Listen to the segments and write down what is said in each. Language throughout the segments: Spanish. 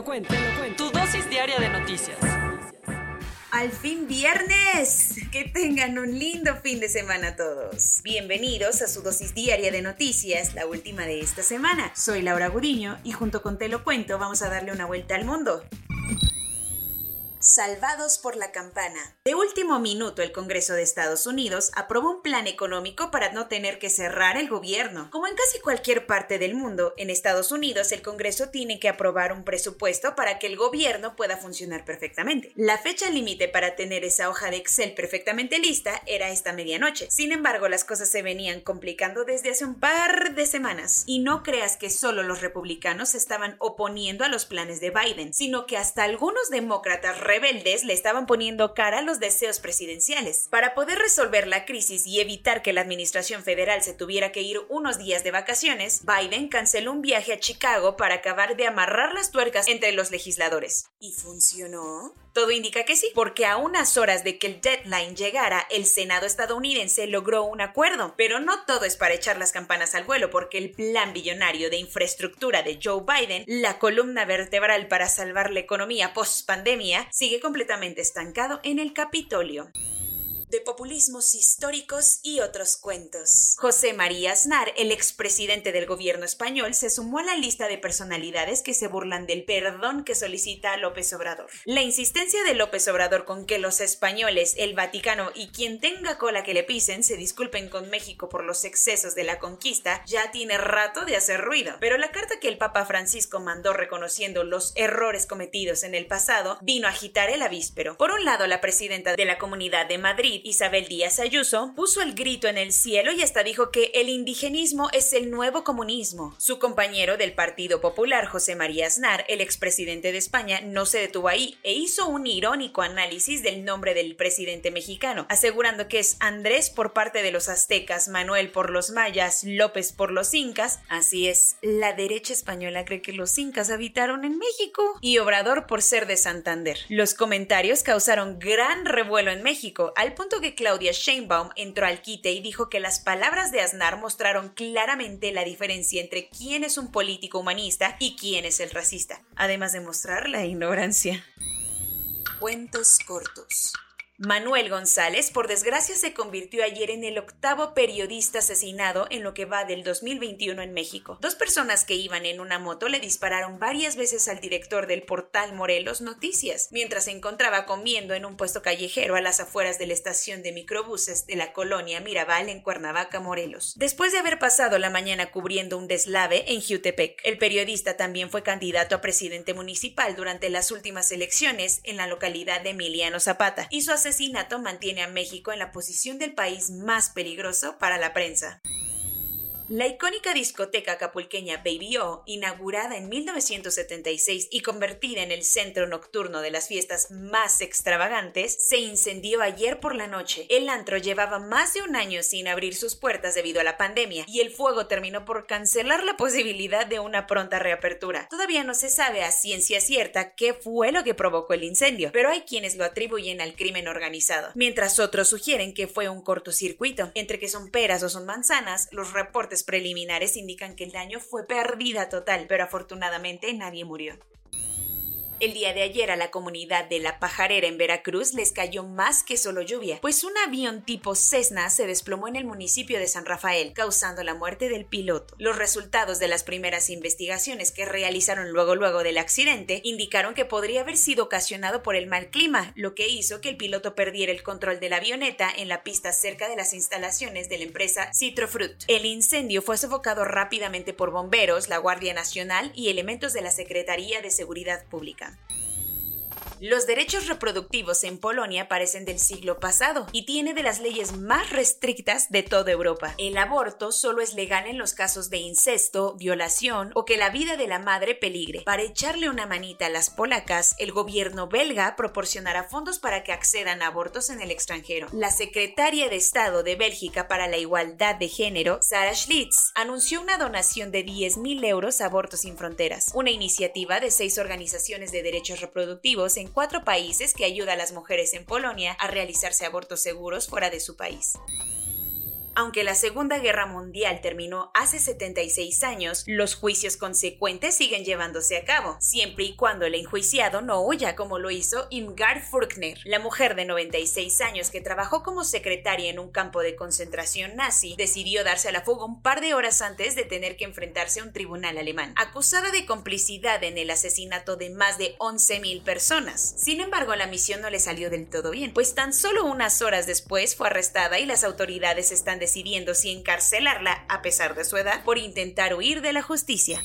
Lo cuento, te lo cuento. Tu dosis diaria de noticias. Al fin viernes. Que tengan un lindo fin de semana todos. Bienvenidos a su dosis diaria de noticias, la última de esta semana. Soy Laura Guriño y junto con Te lo cuento vamos a darle una vuelta al mundo. Salvados por la campana. De último minuto, el Congreso de Estados Unidos aprobó un plan económico para no tener que cerrar el gobierno. Como en casi cualquier parte del mundo, en Estados Unidos el Congreso tiene que aprobar un presupuesto para que el gobierno pueda funcionar perfectamente. La fecha límite para tener esa hoja de Excel perfectamente lista era esta medianoche. Sin embargo, las cosas se venían complicando desde hace un par de semanas. Y no creas que solo los republicanos estaban oponiendo a los planes de Biden, sino que hasta algunos demócratas rebeldes le estaban poniendo cara a los deseos presidenciales. Para poder resolver la crisis y evitar que la administración federal se tuviera que ir unos días de vacaciones, Biden canceló un viaje a Chicago para acabar de amarrar las tuercas entre los legisladores. ¿Y funcionó? Todo indica que sí, porque a unas horas de que el deadline llegara, el Senado estadounidense logró un acuerdo. Pero no todo es para echar las campanas al vuelo, porque el plan billonario de infraestructura de Joe Biden, la columna vertebral para salvar la economía post-pandemia, sigue completamente estancado en el Capitolio de populismos históricos y otros cuentos. José María Aznar, el expresidente del gobierno español, se sumó a la lista de personalidades que se burlan del perdón que solicita López Obrador. La insistencia de López Obrador con que los españoles, el Vaticano y quien tenga cola que le pisen se disculpen con México por los excesos de la conquista ya tiene rato de hacer ruido. Pero la carta que el Papa Francisco mandó reconociendo los errores cometidos en el pasado vino a agitar el avíspero. Por un lado, la presidenta de la Comunidad de Madrid, Isabel Díaz Ayuso, puso el grito en el cielo y hasta dijo que el indigenismo es el nuevo comunismo. Su compañero del Partido Popular, José María Aznar, el expresidente de España, no se detuvo ahí e hizo un irónico análisis del nombre del presidente mexicano, asegurando que es Andrés por parte de los aztecas, Manuel por los mayas, López por los incas. Así es, la derecha española cree que los incas habitaron en México y Obrador por ser de Santander. Los comentarios causaron gran revuelo en México, al punto que Claudia Sheinbaum entró al quite y dijo que las palabras de Aznar mostraron claramente la diferencia entre quién es un político humanista y quién es el racista, además de mostrar la ignorancia. Cuentos cortos. Manuel González, por desgracia, se convirtió ayer en el octavo periodista asesinado en lo que va del 2021 en México. Dos personas que iban en una moto le dispararon varias veces al director del portal Morelos Noticias, mientras se encontraba comiendo en un puesto callejero a las afueras de la estación de microbuses de la colonia Mirabal en Cuernavaca, Morelos. Después de haber pasado la mañana cubriendo un deslave en Jutepec, el periodista también fue candidato a presidente municipal durante las últimas elecciones en la localidad de Emiliano Zapata su asesinato mantiene a México en la posición del país más peligroso para la prensa. La icónica discoteca acapulqueña Baby O, inaugurada en 1976 y convertida en el centro nocturno de las fiestas más extravagantes, se incendió ayer por la noche. El antro llevaba más de un año sin abrir sus puertas debido a la pandemia y el fuego terminó por cancelar la posibilidad de una pronta reapertura. Todavía no se sabe a ciencia cierta qué fue lo que provocó el incendio, pero hay quienes lo atribuyen al crimen organizado, mientras otros sugieren que fue un cortocircuito. Entre que son peras o son manzanas, los reportes preliminares indican que el daño fue pérdida total, pero afortunadamente nadie murió. El día de ayer a la comunidad de La Pajarera en Veracruz les cayó más que solo lluvia, pues un avión tipo Cessna se desplomó en el municipio de San Rafael, causando la muerte del piloto. Los resultados de las primeras investigaciones que realizaron luego luego del accidente indicaron que podría haber sido ocasionado por el mal clima, lo que hizo que el piloto perdiera el control de la avioneta en la pista cerca de las instalaciones de la empresa Citrofruit. El incendio fue sofocado rápidamente por bomberos, la Guardia Nacional y elementos de la Secretaría de Seguridad Pública. Argentina. Los derechos reproductivos en Polonia parecen del siglo pasado y tiene de las leyes más restrictas de toda Europa. El aborto solo es legal en los casos de incesto, violación o que la vida de la madre peligre. Para echarle una manita a las polacas, el gobierno belga proporcionará fondos para que accedan a abortos en el extranjero. La secretaria de Estado de Bélgica para la Igualdad de Género, Sarah Schlitz, anunció una donación de 10.000 euros a Abortos sin Fronteras, una iniciativa de seis organizaciones de derechos reproductivos en cuatro países que ayuda a las mujeres en Polonia a realizarse abortos seguros fuera de su país. Aunque la Segunda Guerra Mundial terminó hace 76 años, los juicios consecuentes siguen llevándose a cabo, siempre y cuando el enjuiciado no huya como lo hizo Imgard Furkner, la mujer de 96 años que trabajó como secretaria en un campo de concentración nazi, decidió darse a la fuga un par de horas antes de tener que enfrentarse a un tribunal alemán, acusada de complicidad en el asesinato de más de 11.000 personas. Sin embargo, la misión no le salió del todo bien, pues tan solo unas horas después fue arrestada y las autoridades están decidiendo si encarcelarla, a pesar de su edad, por intentar huir de la justicia.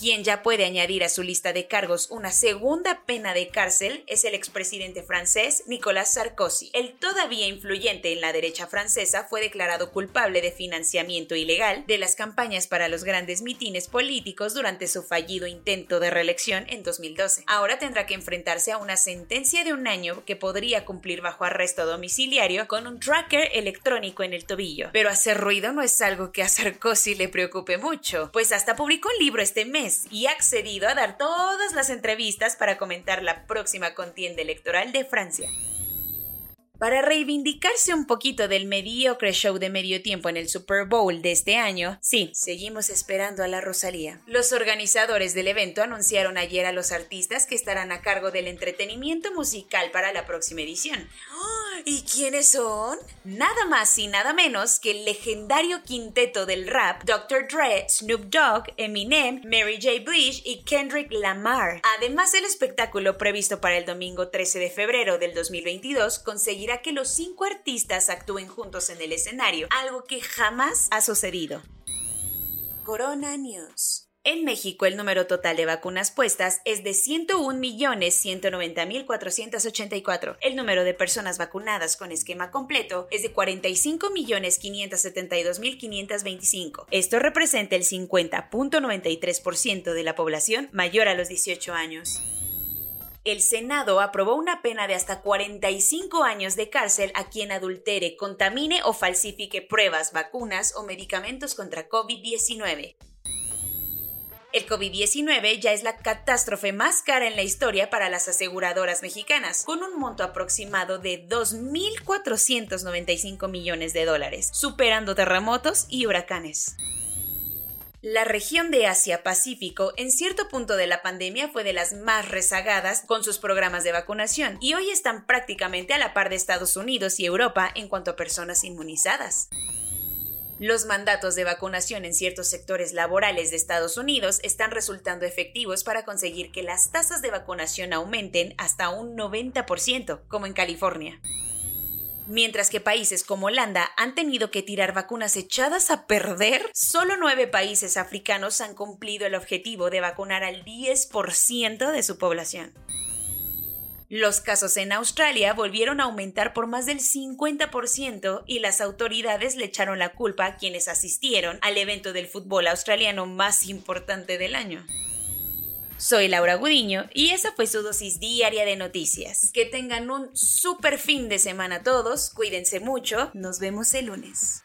Quien ya puede añadir a su lista de cargos una segunda pena de cárcel es el expresidente francés Nicolas Sarkozy. El todavía influyente en la derecha francesa fue declarado culpable de financiamiento ilegal de las campañas para los grandes mitines políticos durante su fallido intento de reelección en 2012. Ahora tendrá que enfrentarse a una sentencia de un año que podría cumplir bajo arresto domiciliario con un tracker electrónico en el tobillo. Pero hacer ruido no es algo que a Sarkozy le preocupe mucho, pues hasta publicó un libro este mes y ha accedido a dar todas las entrevistas para comentar la próxima contienda electoral de Francia. Para reivindicarse un poquito del mediocre show de medio tiempo en el Super Bowl de este año, sí, seguimos esperando a la Rosalía. Los organizadores del evento anunciaron ayer a los artistas que estarán a cargo del entretenimiento musical para la próxima edición. ¿Y quiénes son? Nada más y nada menos que el legendario quinteto del rap Dr. Dre, Snoop Dogg, Eminem, Mary J. Blige y Kendrick Lamar. Además, el espectáculo previsto para el domingo 13 de febrero del 2022 conseguirá que los cinco artistas actúen juntos en el escenario, algo que jamás ha sucedido. Corona News. En México, el número total de vacunas puestas es de 101.190.484. El número de personas vacunadas con esquema completo es de 45.572.525. Esto representa el 50.93% de la población mayor a los 18 años. El Senado aprobó una pena de hasta 45 años de cárcel a quien adultere, contamine o falsifique pruebas, vacunas o medicamentos contra COVID-19. El COVID-19 ya es la catástrofe más cara en la historia para las aseguradoras mexicanas, con un monto aproximado de 2.495 millones de dólares, superando terremotos y huracanes. La región de Asia-Pacífico en cierto punto de la pandemia fue de las más rezagadas con sus programas de vacunación y hoy están prácticamente a la par de Estados Unidos y Europa en cuanto a personas inmunizadas. Los mandatos de vacunación en ciertos sectores laborales de Estados Unidos están resultando efectivos para conseguir que las tasas de vacunación aumenten hasta un 90%, como en California. Mientras que países como Holanda han tenido que tirar vacunas echadas a perder, solo nueve países africanos han cumplido el objetivo de vacunar al 10% de su población. Los casos en Australia volvieron a aumentar por más del 50% y las autoridades le echaron la culpa a quienes asistieron al evento del fútbol australiano más importante del año. Soy Laura Gudiño y esa fue su dosis diaria de noticias. Que tengan un super fin de semana todos, cuídense mucho, nos vemos el lunes.